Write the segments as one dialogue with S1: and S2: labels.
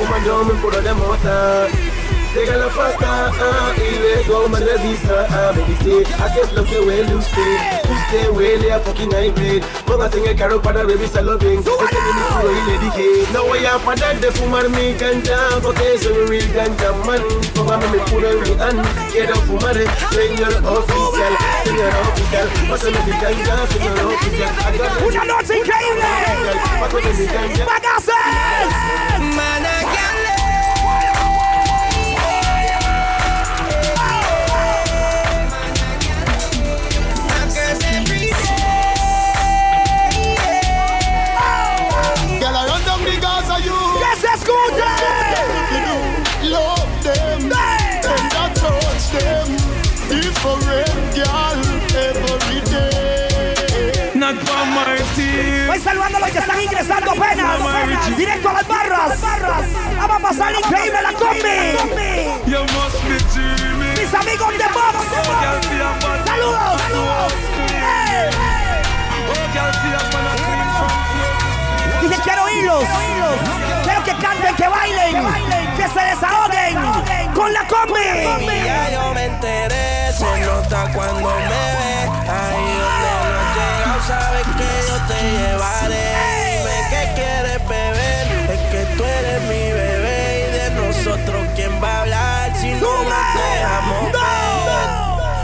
S1: cereguita, fumándome un puro de mota. Llega la pata ah, y luego me revisa. Ah, me dice, ¿a qué es lo que huele usted? Usted huele a fucking hybrid. Póngase en el carro para revisarlo bien. Ese viene puro y le dije, no voy a parar de fumar mi ganja porque soy un real ganja man. Póngame mi puro en mi hand. Quiero fumar, señor oficial, señor oficial. Pásame mi ganja, señor oficial. Agarre
S2: Una noche increíble.
S1: Pásame mi ganja.
S2: Bagaces.
S3: Girl,
S2: a pasar increíble la combi.
S4: You must be dreaming.
S2: Mis amigos de Box.
S4: Oh.
S2: Saludos. Saludos. Hey.
S4: Oh, to
S2: Dice quiero hilos. Quiero que canten, que bailen, que se desahoguen con la combi.
S5: Ya yo me enteré, se nota cuando me ve. Ahí donde no has llegado, sabes que yo te llevaré. Dime que quieres beber,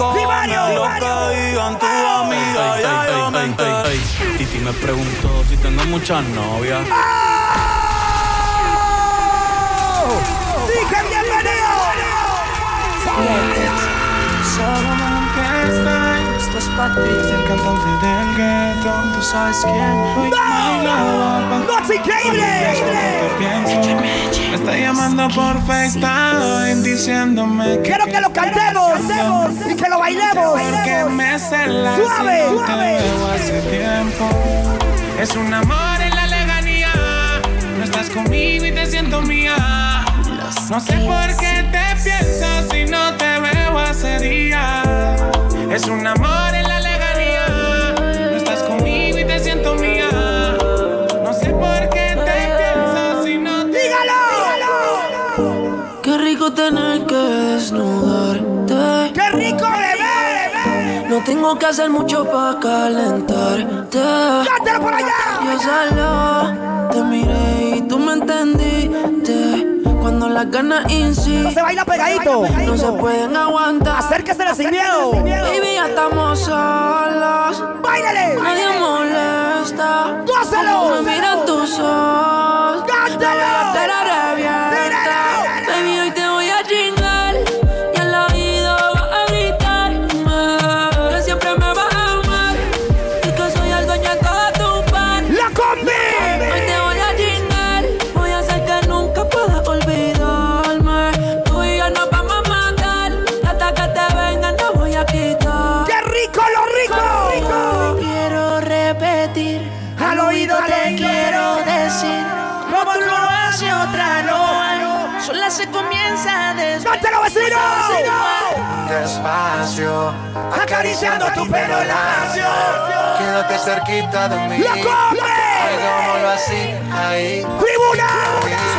S2: Sí, Mario,
S4: lo
S2: Mario.
S4: que digan tus amigas Ya yo me enteré Titi me preguntó si tengo muchas novias.
S2: Dije bienvenido.
S6: Esto es pa' ti. Es el cantante del gueto, tú sabes quién. Fui
S2: Noche increíble.
S6: Me está llamando por FaceTime
S2: Quiero que lo cantemos y que lo bailemos.
S6: me celas
S2: Suave,
S6: no
S2: suave.
S6: veo hace tiempo. Es un amor en la lejanía. No estás conmigo y te siento mía. No sé por qué te pienso si no te veo hace días. Es un amor
S5: Tener que desnudarte.
S2: Qué rico bebé.
S5: No tengo que hacer mucho para calentarte.
S2: Cántalo por allá.
S5: Yo solo te miré y tú me entendiste. Cuando las ganas
S2: No
S5: insisten,
S2: se baila pegadito.
S5: no se pueden aguantar.
S2: Acérquese sin miedo.
S5: Baby, ya estamos solos.
S2: Báilale.
S5: Nadie molesta.
S2: Gózalo.
S5: Me tus ojos.
S7: Acariciando tu pelo lacio. Quédate cerquita de mí.
S8: ¡La come!
S7: Hagámoslo así, ahí.
S8: ¡Tribuna!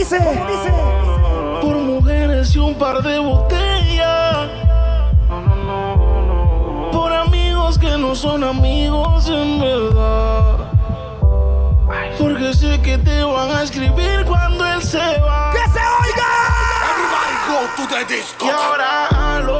S8: Dice? ¿Cómo dice?
S9: Por mujeres y un par de botellas. Por amigos que no son amigos en verdad. Porque sé que te van a escribir cuando él se va.
S8: ¡Que se oiga!
S9: Y ahora a lo puro y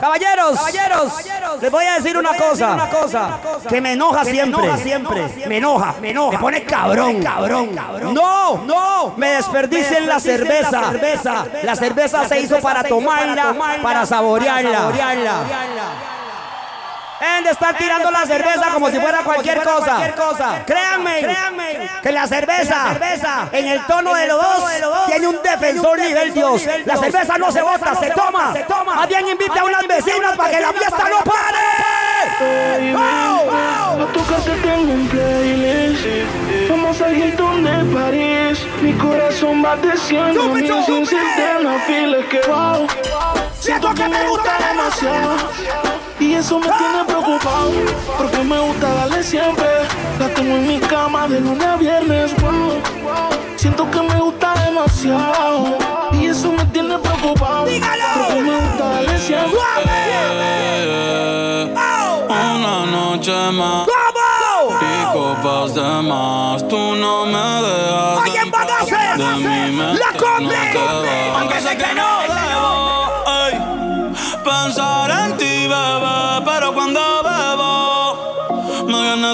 S8: Caballeros, caballeros, les voy a decir una cosa, una cosa que me enoja siempre, siempre, me enoja, me enoja, me pone cabrón, cabrón, no, no, me desperdicien la cerveza, cerveza, la cerveza se hizo para tomarla, para saborearla. Deben de estar tirando la cerveza como si fuera cualquier cosa. Créanme, créanme, que la cerveza, en el tono de los dos, tiene un defensor nivel Dios. La cerveza no se bota, se toma. Más bien invita a unas vecinas para que la fiesta no pare.
S9: A tu casa tengo un playlist. Vamos al Hilton de París. Mi corazón va desciendo. Mi sistema, que wow. Siento que me gusta demasiado. Y eso me tiene preocupado. Porque me gusta darle siempre. La tengo en mi cama de lunes a viernes. Wow. Siento que me gusta demasiado. Y eso me tiene preocupado.
S8: Dígalo.
S9: Porque me gusta darle siempre.
S4: Una noche más y copas de más. Tú no me dejas
S8: Oye,
S4: de mi mente
S8: La
S4: no te vas.
S8: Aunque sé que no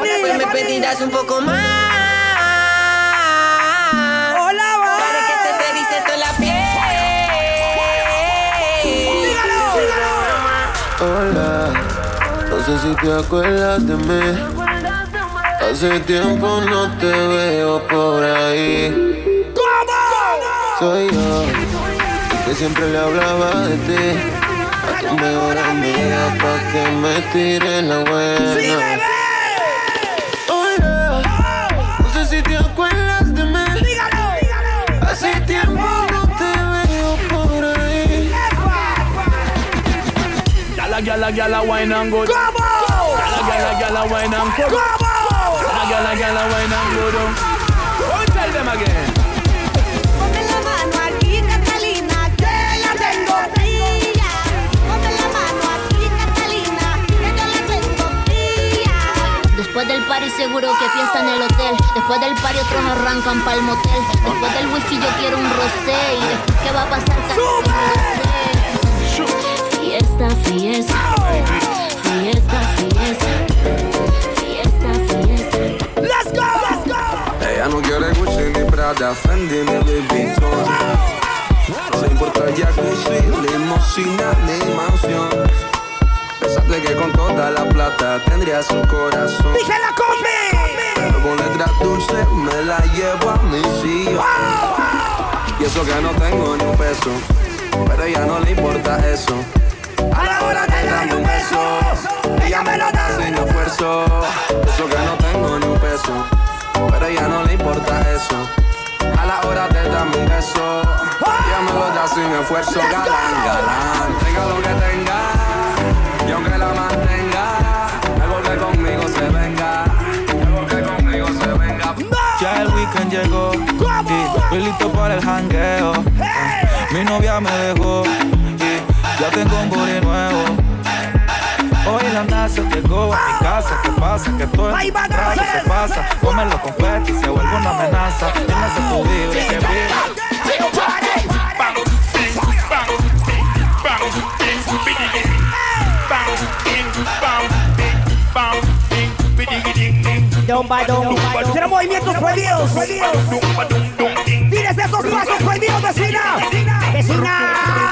S8: Hola, Stephanie.
S10: Pues me pedirás un poco más.
S8: Hola,
S10: Para que se te dice toda la piel.
S2: Hola, no sé si te acuerdas de mí. Hace tiempo no te veo por ahí. Soy yo, el que siempre le hablaba de ti. A tu mejor amiga pa' que me tire la buena.
S9: Gala, gala, gala, wine and good. Gala, gala, gala, wine and good. Gala, gala, gala, wine and good. Oh, tell them again.
S11: Ponme la mano aquí, Catalina, que la tengo fría. Ponme la mano aquí, Catalina, que yo la tengo fría.
S12: Después del party seguro que fiesta en el hotel. Después del party otros arrancan pa'l motel. Después del whisky yo quiero un rosé. Y después qué va a pasar sé. Fiesta, fiesta. Fiesta, fiesta. Fiesta, fiesta.
S8: Let's go, let's go.
S13: Ella no quiere Gucci ni Prada, Fendi ni Louis Vuitton. No le importa el jacuzzi, limosina ni mansión. Pensaste que con toda la plata tendrías un corazón.
S8: Dije la combi.
S13: Pero con letras dulces me la llevo a mi sillón. Y eso que no tengo ni un peso, pero a ella no le importa eso. A la hora de darme un beso, ella me lo da sin esfuerzo. Eso que no tengo ni un peso, pero a ella no le importa eso. A la hora de darme un beso, ella me lo da sin esfuerzo. Galán, galán, tenga lo que tenga, y aunque la mantenga, algo que conmigo se venga, algo que conmigo se venga.
S14: Ya el weekend llegó y estoy listo para el jangueo. Mi novia me dejó ya tengo un booty nuevo. Hoy la NASA llegó a mi casa. ¿Qué pasa? Que todo el rato se pasa. Comen los confetis se vuelve una amenaza. Tienes tu vida y que
S2: Quiero movimientos prohibidos. Tienes esos pasos prohibidos, vecina. Vecina.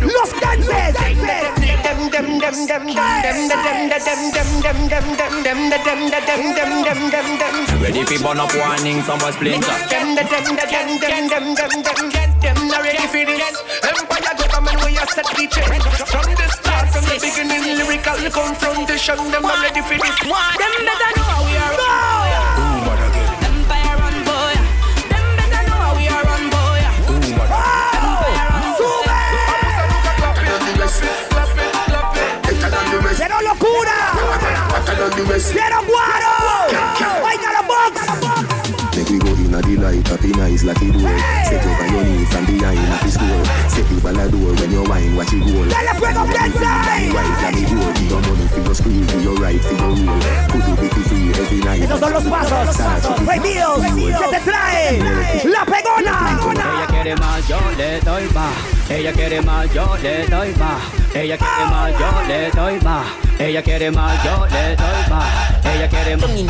S2: Los dances.
S5: Ready for burn up warning, somewhere splinter.
S7: ready for this. Empire government, we are set the trend. From the start, from the beginning, lyrical confrontation, them are ready for this. Them better know how we are.
S15: Delight, up in eyes like it door. Set over your knees from behind at the store. Set the ball a door when you wine, watch it roll.
S2: Dale fuego, Kensai.
S15: Rise like it roll. Give your money for your screen, for your right, for your roll. Put you be free every night.
S2: Esos son los pasos prohibidos que te trae la pegona.
S16: Ella quiere más, yo le doy más. Ella quiere más, yo le doy más. Ella quiere más, yo le doy más. Ella quiere más, yo le doy más. Ella quiere más, quiere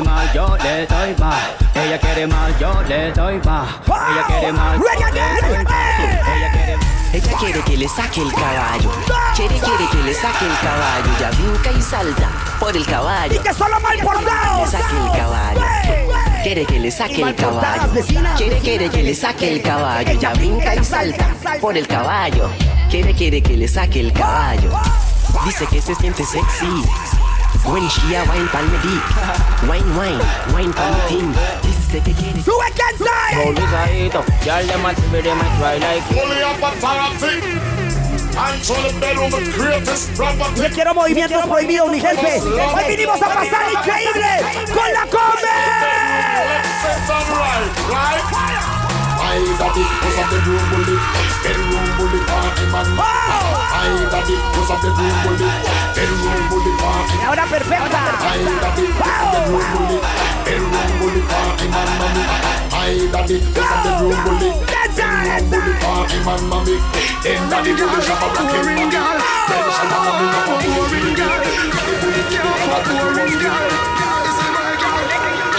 S16: más, yo le doy más. Ella quiere más, yo le doy más. Ella quiere más, le doy más. Ella quiere
S17: Ella quiere que le saque el caballo. Quiere, quiere que le saque el caballo. Ya brinca y salta por el caballo.
S2: Y que solo mal portados.
S17: Le saque el caballo. Quiere que le saque el caballo. Quiere, quiere que le saque el caballo. Ya brinca y salta por el caballo. Quiere, quiere que le saque el caballo. Dice que se siente sexy. When she a wine pal me dick. Wine, wine, wine pal me thing. Dice que quiere.
S2: Sube.
S16: Roll a hit up. Y'all them a TV, them a try like
S18: the greatest property.
S2: Yo quiero movimientos prohibidos, mi gente. Hoy vinimos a pasar increíble con la
S18: Set Cause of the dream bully Bedroom bully party
S2: La hora perfecta.
S18: Ay, daddy Bedroom bully Bedroom bully party Man, mami I daddy Cause of the dream bully Bedroom bully party Man, mami. Then daddy do the shabba rocking Then shabba mommy Not a boring girl Not a boring girl
S19: This is my girl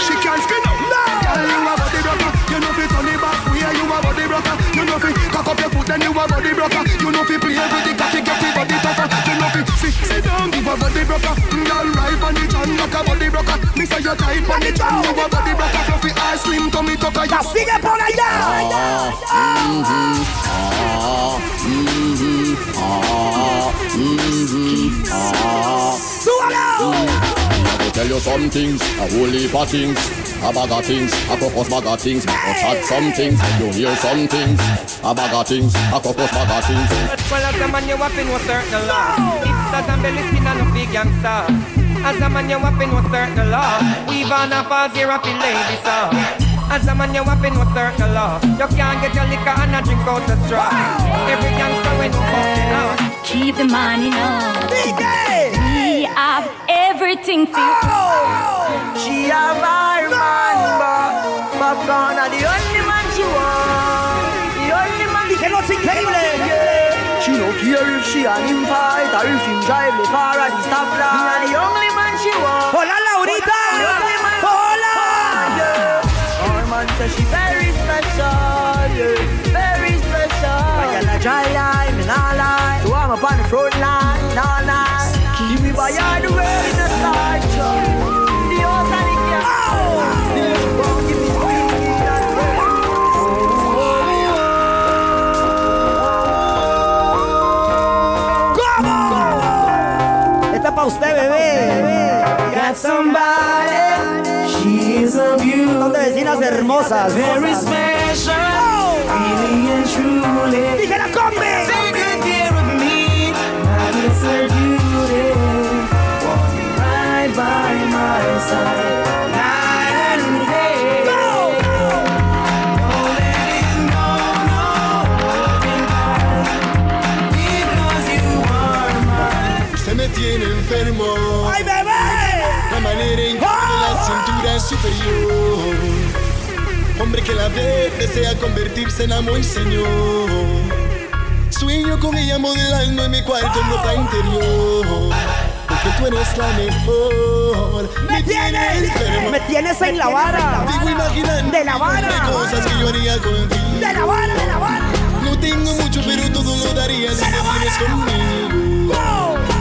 S19: She can't spin up. No. Girl, you a body rocker You know fit on the back We are you a body rocker you fi cock up your foot, then you a body broker. You know fi play with the cocky, get the body tougher. You know fi sit, sit down, you a body broker. Mm, Girl, right on the chan, like a body broker. Me say you tight on the chan, you a body broker. Fluffy ass, slim tummy tucker. You
S2: sigue por allá.
S18: I will tell you some things, a whole heap of things, a bag of things, a cocos bag of things. But chat some things, and you hear some things, a bag of things, a cocos bag of things.
S6: Well, as a man, you have to know certain law. It's that I'm belly skin and no big gangster. As a man, you have to know certain law. We've on a pause here, a lady, so. As a man, you have to know certain law. You can't get your liquor and a drink out the straw. Every gangster when you fucking out.
S20: Keep the money now. We have everything for you.
S21: She have her man, but Popcorn are the only man she want. The only man
S2: Dije no es increíble.
S21: Yeah. She no care if she and him fight or if him drive the car at the stoplight. Me and mm. the only man she want.
S2: Hola, Laurita.
S21: The only man
S2: Hola.
S21: Yeah. Our man says she very special, yeah. very special. I got a dry line, me nah lie. So I'm up on the front line, all night.
S2: usted, bebé. Hermosas.
S1: Very special.
S3: Sueño con ella modelando en mi cuarto en ropa interior. Porque tú eres la mejor.
S2: Me tienes,
S3: enfermo.
S2: me tienes en la vara.
S3: Vivo imaginando
S2: De la vara.
S3: de cosas que yo haría contigo.
S2: De la vara, de la vara.
S3: No tengo mucho, pero todo lo daría si te vienes conmigo.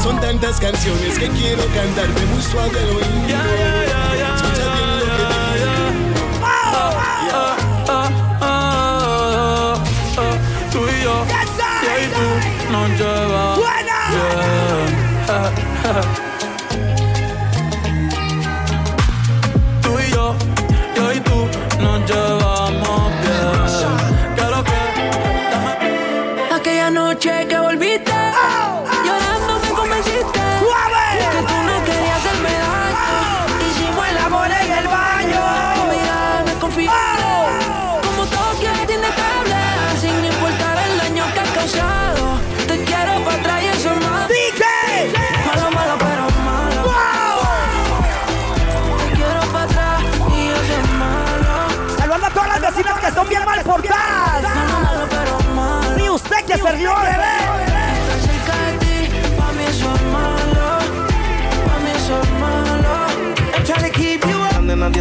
S3: Son tantas canciones que quiero cantarte muy suave al oído. Escucha bien lo que te digo.
S4: Ah, ah, ah, ah, tú y yo, yo y tú nos llevamos
S22: ha, ha.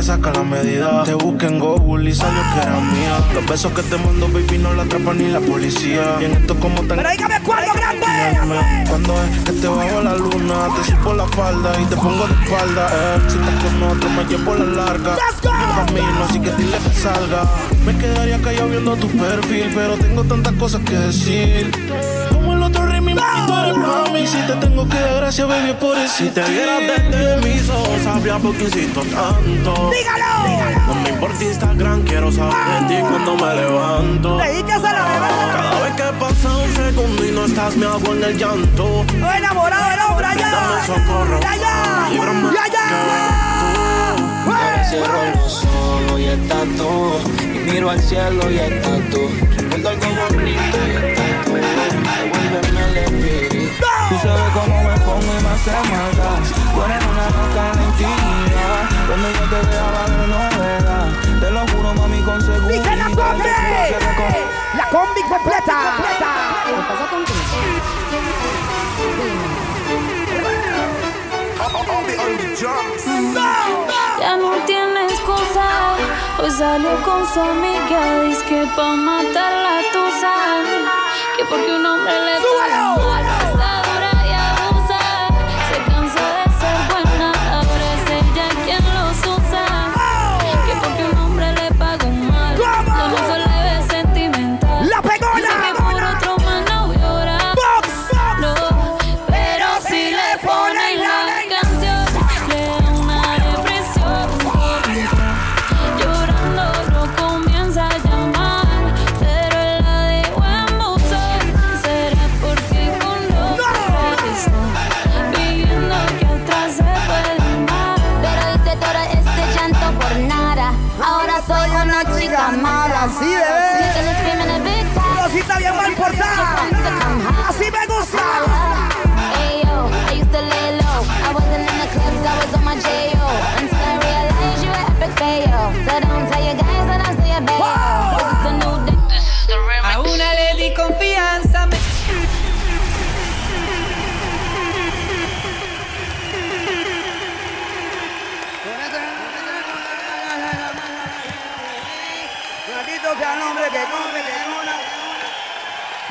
S22: Saca la medida. Te busqué en Google y salió que era mía. Los besos que te mando, baby, no la atrapan ni la policía. Y en esto como tan.
S2: Pero dígame cuándo, grande.
S22: Cuando es que te bajo la luna, te supo la falda y te pongo de espalda. Eh. Si estás con otro, me llevo la larga. Yo camino, así que dile que salga. Me quedaría callado viendo tu perfil, pero tengo tantas cosas que decir. Mami, tú eres mami. Si te tengo que dar gracias, baby, es por eso.
S4: Si te vieras desde mis ojos, sabría por qué insisto tanto.
S2: Dígalo.
S4: No me importa Instagram, quiero saber de ti cuando me levanto.
S2: Dedíquese a la bebé.
S4: Cada vez que pasa un segundo y no estás, me hago en el llanto.
S2: Estoy enamorado del hombre allá.
S4: Dame socorro.
S2: Ya, ya.
S4: Líbrame
S2: Ya, ya.
S23: Cierro los ojos y estás tú. Y miro al cielo y estás tú. Recuerdo algo bonito y estás Tú
S6: sabes cómo me pongo y me hace. Tú eres una loca en la intimidad. Donde yo te vea va a haber novedad. Te lo juro, mami, con seguridad.
S2: La combi. La combi completa.
S12: ¿Qué pasa contigo?
S24: Ya no tiene excusa. Hoy salió con su amiga. Dice que pa' matar la tusa. Que porque un hombre le paga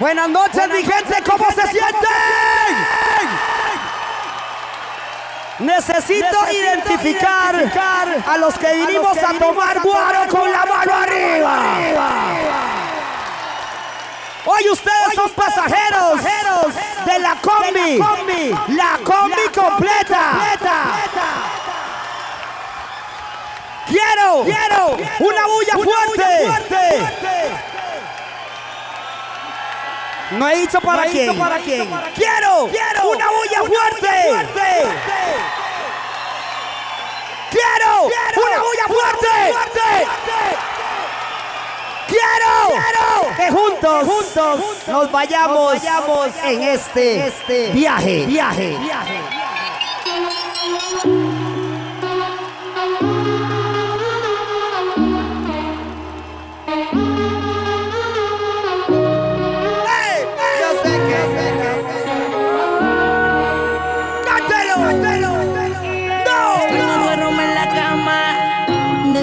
S2: Buenas noches, mi gente, ¿cómo se sienten? Necesito identificar a los que vinimos a tomar guaro con la mano arriba. Hoy ustedes son pasajeros de la combi, la combi completa. Quiero, quiero una bulla fuerte. No he dicho para
S25: No
S2: quién.
S25: dicho para quién.
S2: Quiero,
S25: Quiero
S2: una bulla
S25: una
S2: fuerte.
S25: bulla fuerte.
S2: Quiero,
S25: Quiero
S2: una bulla
S25: una
S2: fuerte.
S25: bulla
S2: Quiero, que juntos, juntos nos vayamos, en este, viaje, viaje. Yo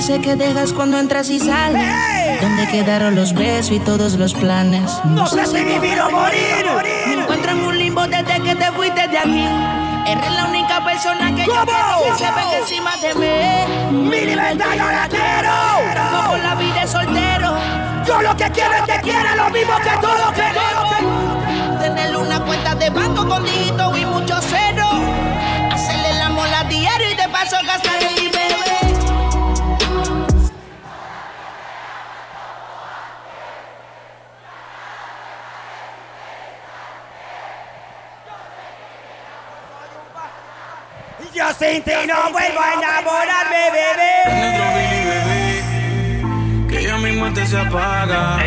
S26: ese que dejas cuando entras y sales. Donde quedaron los besos y todos los planes.
S25: No sé si vivir o morir.
S26: Me encuentro en un limbo desde que te fuiste de aquí. Eres la única persona que yo
S25: ¿Cómo?
S26: que se venga encima de mí.
S25: Mi libertad yo la quiero.
S26: Como la vida es soltero.
S25: Yo lo que quiero es que quiera lo mismo que todos queremos.
S26: Tener una cuenta de banco con dígito y mucho cero. Hacerle la mola diario y de paso gastar
S2: sin ti no vuelvo a enamorarme, bebé.
S4: Que ya mi mente se apaga.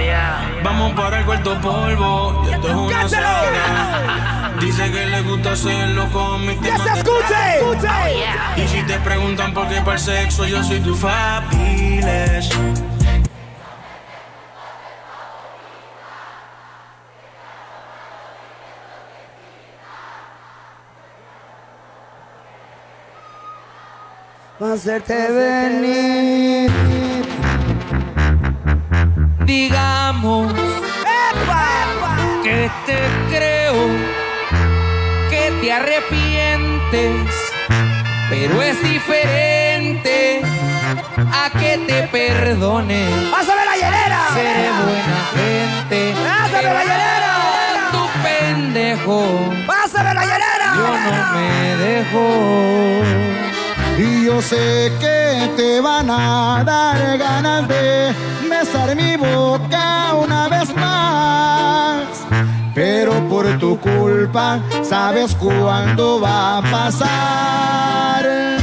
S4: Vamos para el cuarto polvo, y esto es una saga. Dice que le gusta hacerlo con mis temas
S25: se escuche! escuche!
S4: Y si te preguntan por qué para el sexo, yo soy tu fabiles.
S2: Hacerte venir.
S27: Digamos que te creo, que te arrepientes, pero es diferente a que te perdone.
S2: ¡Pásame la hielera!
S27: Seré buena gente.
S2: ¡Pásame la hielera!
S27: Tu pendejo.
S2: ¡Pásame la hielera!
S27: Yo no me dejo.
S28: Y yo sé que te van a dar ganas de besar mi boca una vez más. Pero por tu culpa, sabes cuándo va a pasar.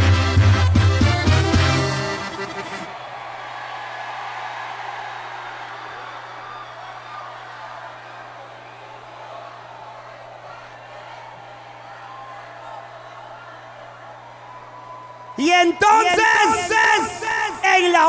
S2: Y entonces, en la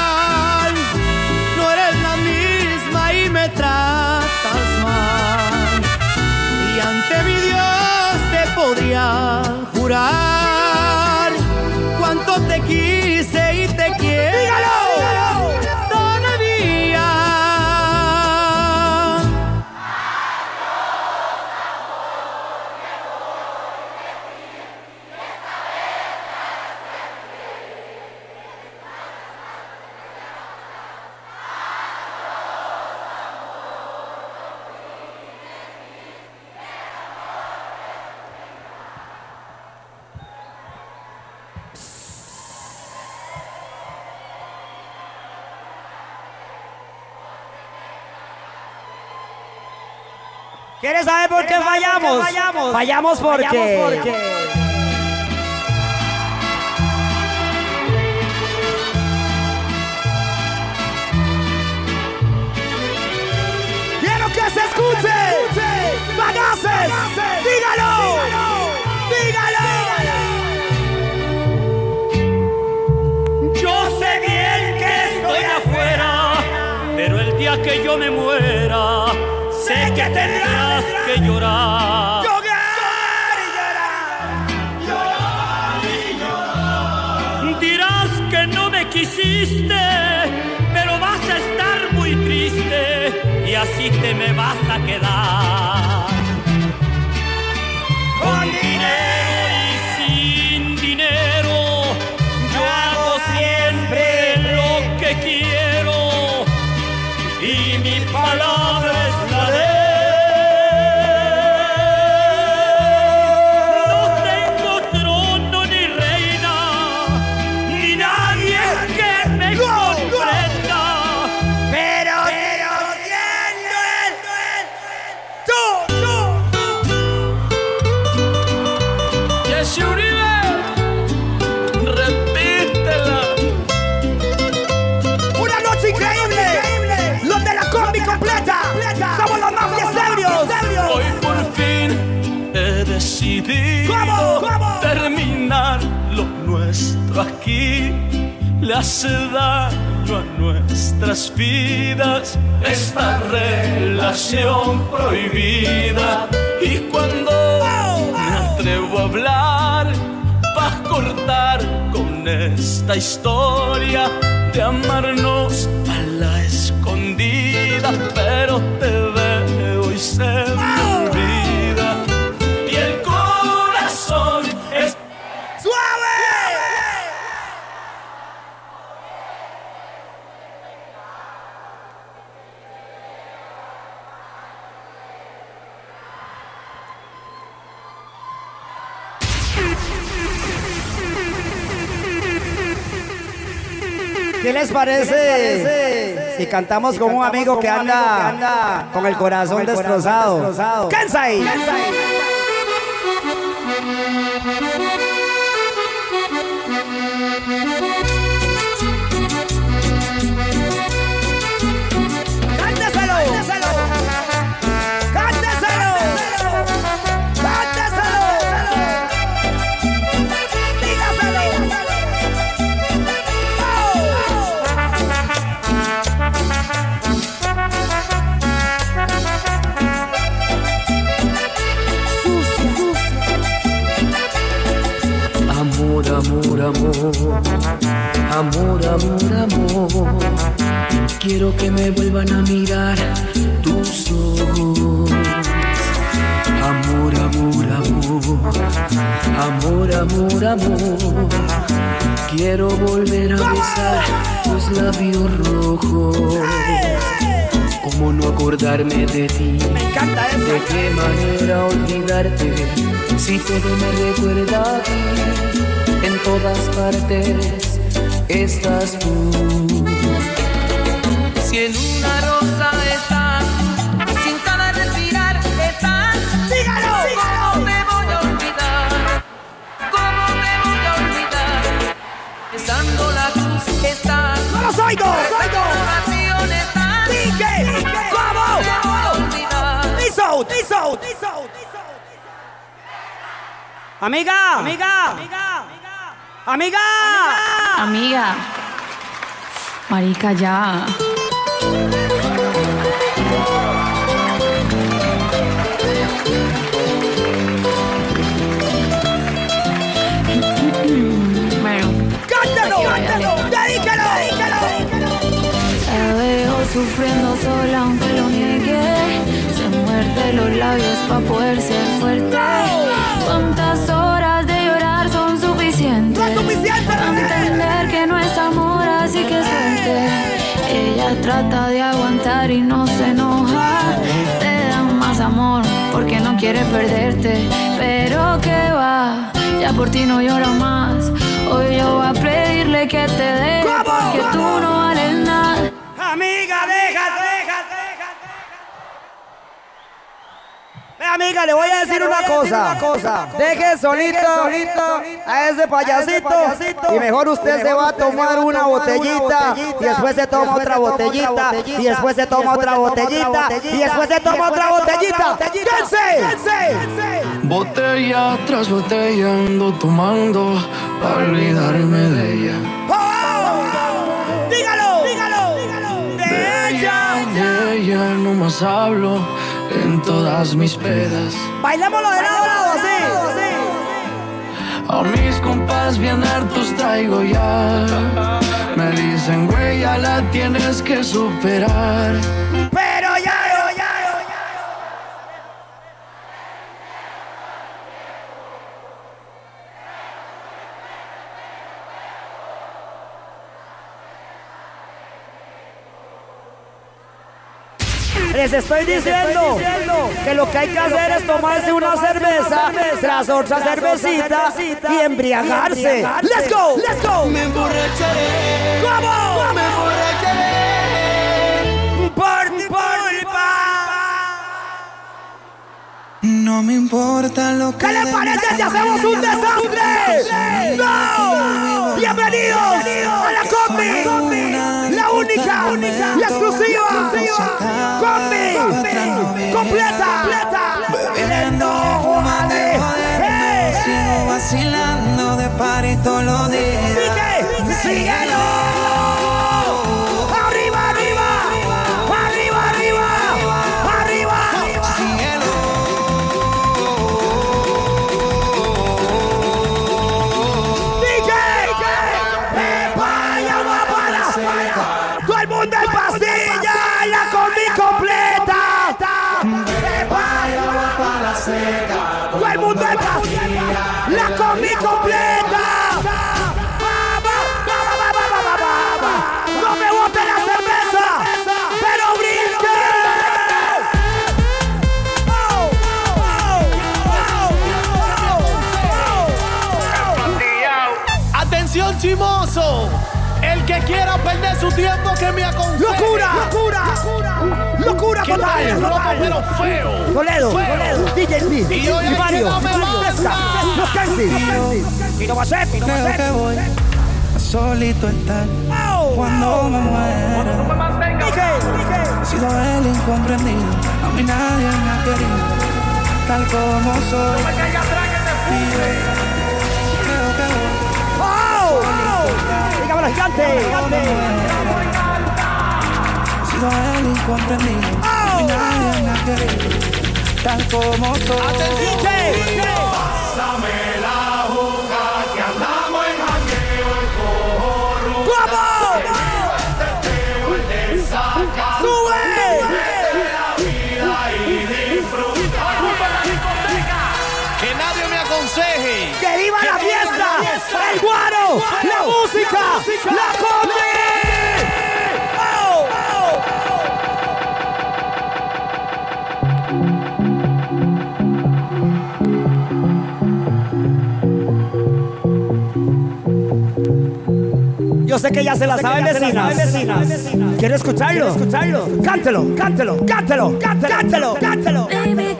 S25: Podría jurar sabe por qué fallamos? Fallamos porque... Quiero que
S2: se escuche. Bagaces. Dígalo. Dígalo. Yo sé
S25: bien que estoy afuera, pero el
S29: día que yo me muera, sé que tendrá tendrás que llorar.
S2: Llorar y llorar. Llorar y llorar.
S29: Dirás que no me quisiste, pero vas a estar muy triste y así te me vas a quedar.
S23: Le hace daño a nuestras vidas esta relación prohibida. Y cuando me atrevo a hablar, vas a cortar con esta historia de amarnos a la escondida. Pero te veo y se
S8: ¿Qué les parece si cantamos con un amigo que anda con el corazón destrozado? ¡Kansai!
S2: ¡Cánteselo!
S23: Amor, amor, amor. Quiero que me vuelvan a mirar tus ojos. Amor, amor, amor, amor, amor, amor. Quiero volver a besar tus labios rojos. ¿Cómo no acordarme de ti? Me encanta ¿De qué manera olvidarte? Si todo me recuerda a ti, todas partes estás tú. Si en una rosa estás, sin cada respirar estás,
S2: dígalo,
S23: ¿cómo me voy a olvidar? ¿Cómo me voy a olvidar? Besando la cruz estás.
S2: ¡No los oigo! ¡Oigo!
S23: oración estás.
S2: DJ,
S23: ¿Cómo me voy a olvidar?
S2: Peace out, peace out.
S8: Amiga, amiga, amiga,
S24: Amiga. Marica, ya. Bueno.
S2: ¡Cántalo, cántalo! ¡Dedícalo, dedícalo!
S24: La veo sufriendo sola aunque lo niegue Se muerde los labios pa' poder ser fuerte trata de aguantar y no se enoja. Te dan más amor porque no quiere perderte. Pero que va, ya por ti no lloro más. Hoy yo voy a pedirle que te deje porque tú no
S8: amiga, le voy a decir una cosa. Deje solito, a ese payasito, y mejor usted se va a tomar una botellita y después se toma otra botellita y después se toma otra botellita y después se toma otra botellita. ¡Quédense!
S23: Botella tras botella ando tomando para olvidarme de ella.
S2: ¡Dígalo! ¡Dígalo! ¡De ella!
S23: De no más hablo en todas mis pedas.
S2: Bailémoslo de lado a lado, así,
S23: A mis compas bien hartos traigo ya. Me dicen, güey, ya la tienes que superar.
S2: Pero ya. Les estoy diciendo que lo que hay que hacer es tomarse una cerveza tras otra cervecita y embriagarse. Let's go, let's go.
S27: Me emborracharé.
S2: ¿Cómo?
S27: Me emborracharé.
S2: Por mi culpa.
S27: No me importa lo que.
S2: ¿Qué le parece si hacemos un desastre? ¡No! Bienvenidos a la combi, la única, la exclusiva, combi, completa,
S27: Bebiendo, fumando, joderme. Sigo vacilando de party todos los días.
S2: Sigue, síguelo.
S22: su que me.
S2: Locura, locura, locura,
S22: locura
S2: total.
S22: Pero feo.
S2: Toledo, Toledo, DJ P.
S22: Y hoy y
S2: Mario, los
S27: Kensis, solito estar cuando me muera. Sido el incomprendido, a mí nadie me ha querido, tal como soy.
S2: oh.
S27: y nadie tal como soy.
S22: Atención, Pásame la hoja que andamos en hackeo el cojo.
S2: La vida y disfruta. la discoteca!
S22: Que nadie me aconseje.
S2: ¡Que viva, la, fiesta, la ¡El guaro! La, música! ¡La, música, sé que ya se la saben vecinas. ¿Quiere escucharlo? escucharlo? Cántelo, cántelo, cántelo, cántelo, cántelo.
S24: Baby,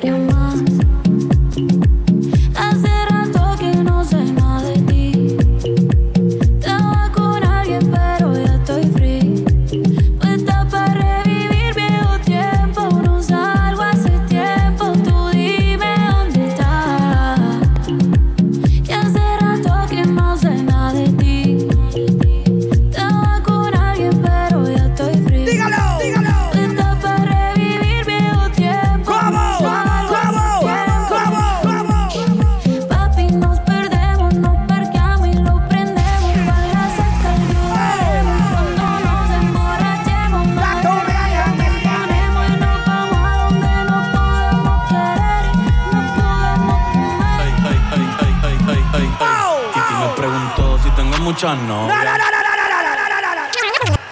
S4: si tengo muchas novias.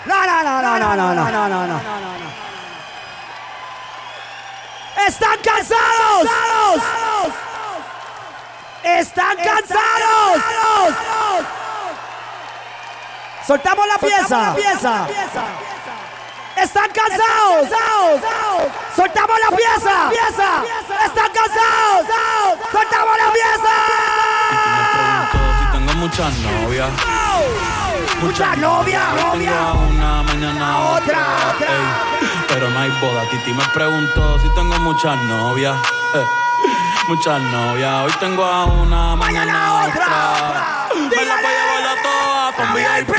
S2: No, no, no, no, no, no, no, no, no, no. ¡Están cansados! ¡Están cansados! Soltamos la pieza. ¡Están cansados! ¡Soltamos la pieza! ¡Están cansados! ¡Soltamos la pieza!
S4: muchas novias.
S2: Muchas novias,
S4: novia. Tengo una, mañana otra.
S2: otra, otra.
S4: Ey, pero no hay boda. Titi me preguntó si tengo muchas novias. Eh, muchas novias. Hoy tengo a una, mañana, mañana otra. otra. Me las voy a bailar todas con VIP.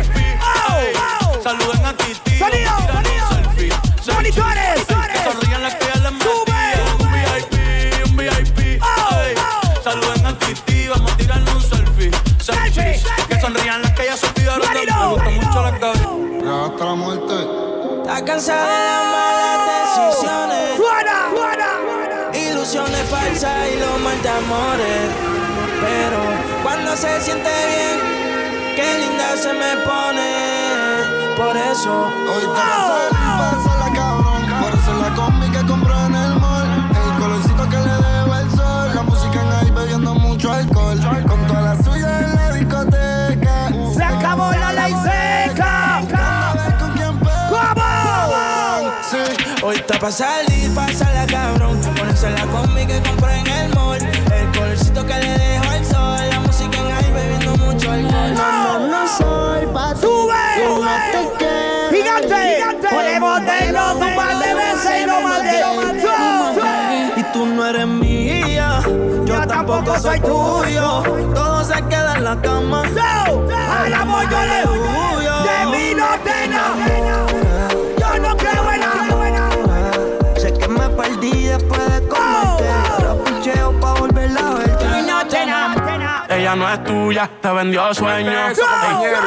S4: VIP. Oh, oh. Saluden a Titi.
S2: Sonido, sonido. Monitores.
S5: cansada de malas decisiones. Ilusiones falsas y los mal de amores. Pero cuando se siente bien, qué linda se me pone. Por eso
S30: hoy te
S5: oh. Pa' salir, pasarla cabrón. Ponerse la combi que compré en el mall. El colorcito que le dejo al sol. La música en ahí bebiendo mucho alcohol.
S30: No, no, no soy pa' ti.
S2: ¡Sube!
S30: Tú no te ¡Gigante!
S2: ¡Gigante! Podemos tenernos un par de veces y no más
S5: Y tú no eres mía. Yo tampoco soy tuyo. Todo se queda en la cama.
S2: Al amor yo le huyo. De mí no te enamoras. no
S28: es tuya, te vendió sueños.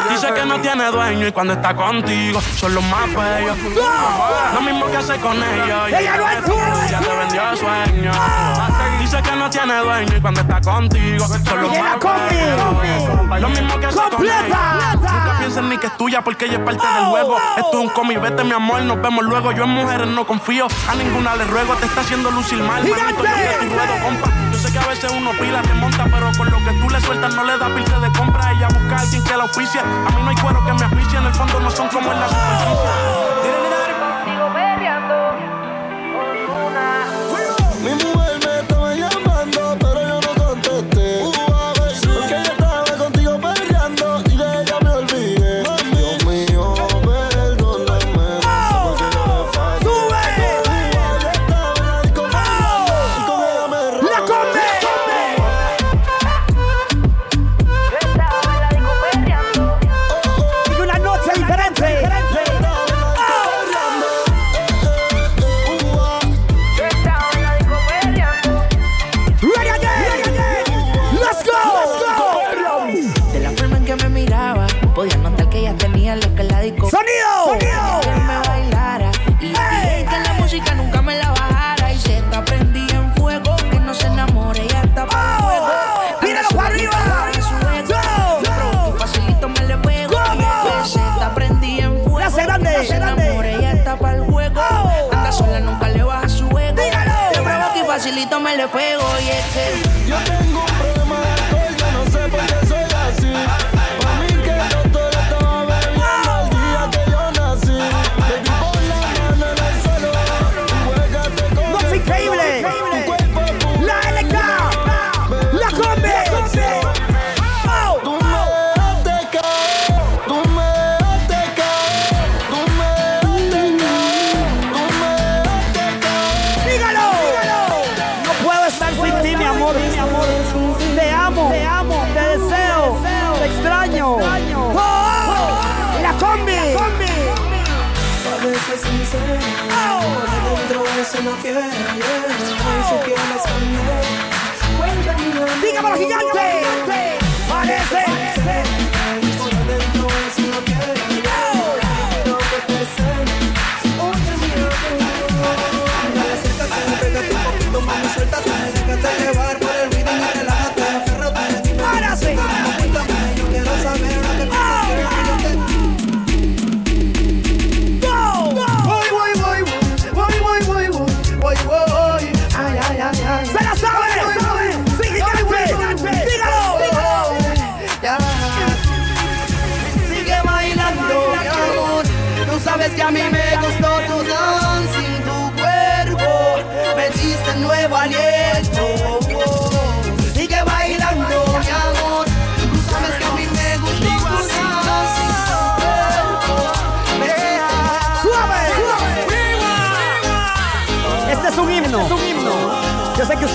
S28: Dice que no tiene dueño y cuando está contigo son los más bellos. Lo mismo que hace con ellos.
S2: Ella no es tuya,
S28: te vendió sueños. Ah no tiene dueño y cuando está contigo son los
S2: conmigo.
S28: Lo mismo que
S2: completa.
S28: Nunca pienses ni que es tuya porque ella es parte del juego. Esto es un comi, vete mi amor, nos vemos luego. Yo en mujeres no confío, a ninguna le ruego. Te está haciendo lucir mal, manito, yo te ruedo, compa. Yo sé que a veces uno pila, te monta, pero con lo que tú le sueltas no le da pilce de compra. Ella busca a alguien que la auspicie. A mí no hay cuero que me auspicie, en el fondo no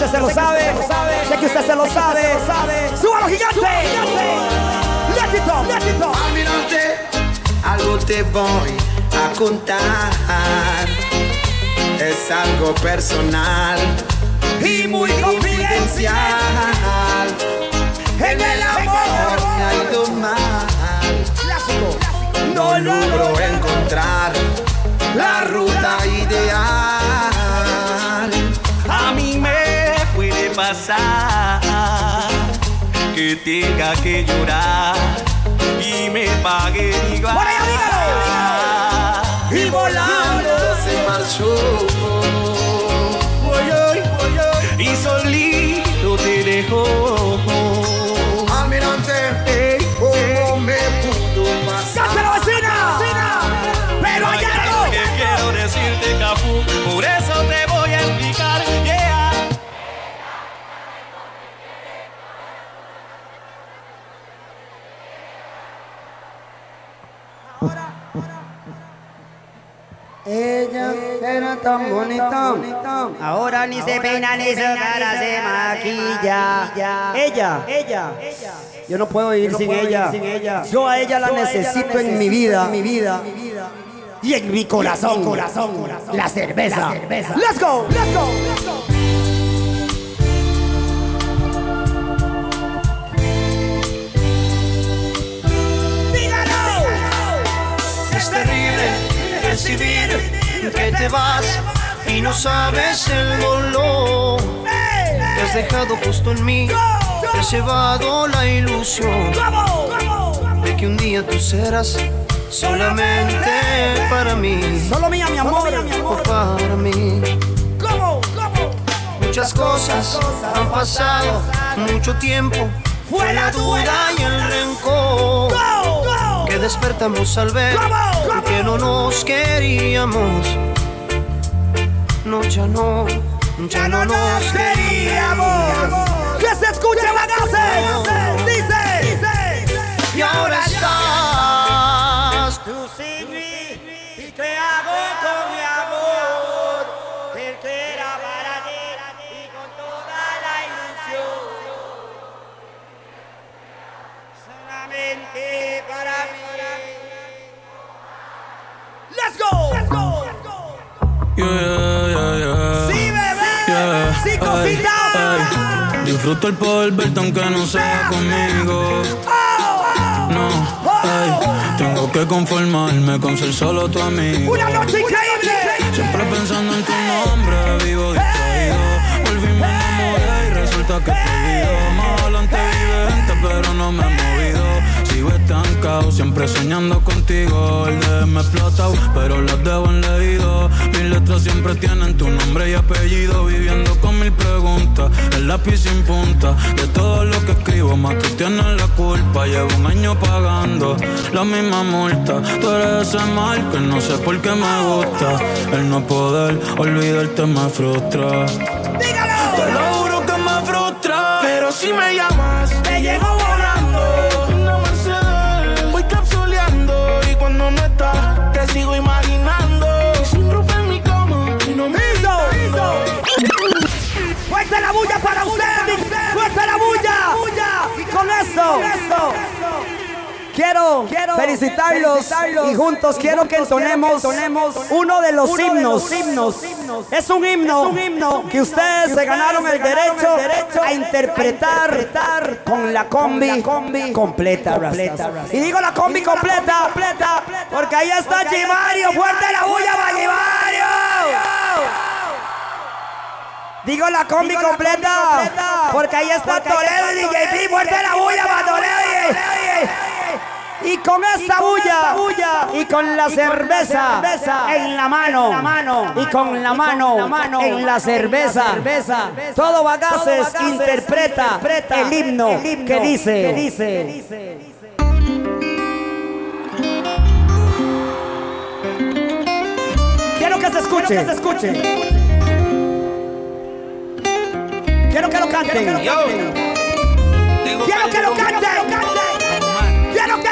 S2: usted se lo sabe, sé que usted se lo sabe. ¡Súbalo, gigante! ¡Let it go, let it!
S31: Almirante, algo te voy
S28: a contar. Es algo personal y muy confidencial. En el amor me ha ido mal. No logro encontrar la ruta ideal.
S5: Pasar que tenga que llorar y me pague igual.
S28: Y volando se marchó.
S8: Tan bonita. Ahora ni se peina ni se cara se maquilla. Ella, ella. Yo no puedo vivir sin ella. Yo a ella la necesito en mi vida. mi vida. Y en mi corazón. corazón. La cerveza. Let's go. Let's go. Let's go.
S31: Es terrible decidir que te vas y no sabes el dolor que has dejado justo en mí. Te has llevado la ilusión de que un día tú serás solamente para mí.
S8: Solo mía, mi amor.
S31: O para mí. Muchas cosas han pasado, mucho tiempo. Fue la duda y el rencor que despertamos al ver que no nos queríamos. No, ya no, ya no nos queríamos.
S2: ¡Que se escuche Bagaces! Dice, dice.
S31: Y ahora estás
S8: Tú sin
S2: ¡Let's go! ¡Let's go!
S4: Yeah, yeah, yeah.
S2: ¡Sí, bebé!
S4: Yeah.
S2: ¡Sí, cosita!
S4: ay. Disfruto el poder verte aunque no sea conmigo. No, ay, tengo que conformarme con ser solo tu amigo.
S2: ¡Una noche increíble!
S4: Siempre pensando en tu nombre, vivo distraído. Volví, me enamoré y resulta que te olvido. Más adelante vive gente, pero no me movido. Sigo estancado, siempre soñando contigo. El de me explotado, pero las debo en leído. Mis letras siempre tienen tu nombre y apellido. Viviendo con mil preguntas, el lápiz sin punta. De todo lo que escribo, más tú tienes la culpa. Llevo un año pagando la misma multa. Tú eres ese mal que no sé por qué me gusta. El no poder olvidarte me frustra.
S22: Te lo juro que me frustra. Pero si me llamas, te llego
S8: quiero, felicitarlos, y juntos quiero que entonemos, uno de los himnos. Es un himno, que ustedes se ganaron el derecho a interpretar con la combi, completa. Y digo la combi completa, porque ahí está Chivario. ¡Fuerte la bulla para Chivario! Digo la combi completa, porque ahí está Toledo y DJP, fuerte la bulla para Toledo y, con esta bulla y con la cerveza en la mano y con la mano en la cerveza, todo Bagaces interpreta el himno que dice. Quiero que se escuche, quiero que se escuche. Quiero que lo canten. Quiero que lo canten.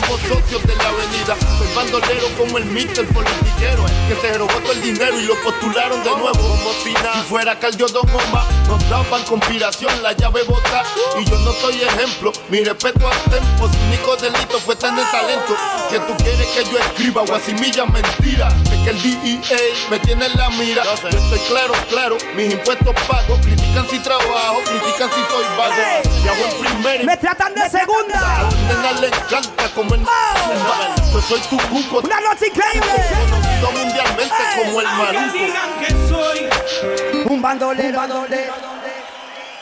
S31: somos socios de la avenida. Soy bandolero como el Mister politiquero Que se robó todo el dinero y lo postularon de nuevo como si Si fuera Caldio Don Omar Nos daban conspiración la llave bota. Y yo no soy ejemplo Mi respeto al tempo Su único delito fue tener talento. Que tú quieres que yo escriba guasimilla mentira que el DEA me tiene en la mira. Yo estoy claro, claro Mis impuestos pago. Critican si trabajo Critican si soy vago. Y hago en primera
S8: Me tratan de segunda.
S31: A la nena le encanta comer Yo soy tu cuco.
S8: Una noche increíble.
S31: Conocido mundialmente como el maruco
S8: Un bandolero, bandolero.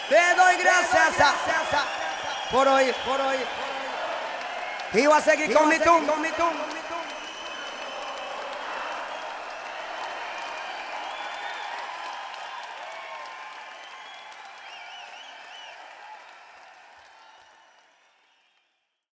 S8: Te doy gracias a- por hoy, por hoy. Y voy a seguir con mi tum, con mi tum.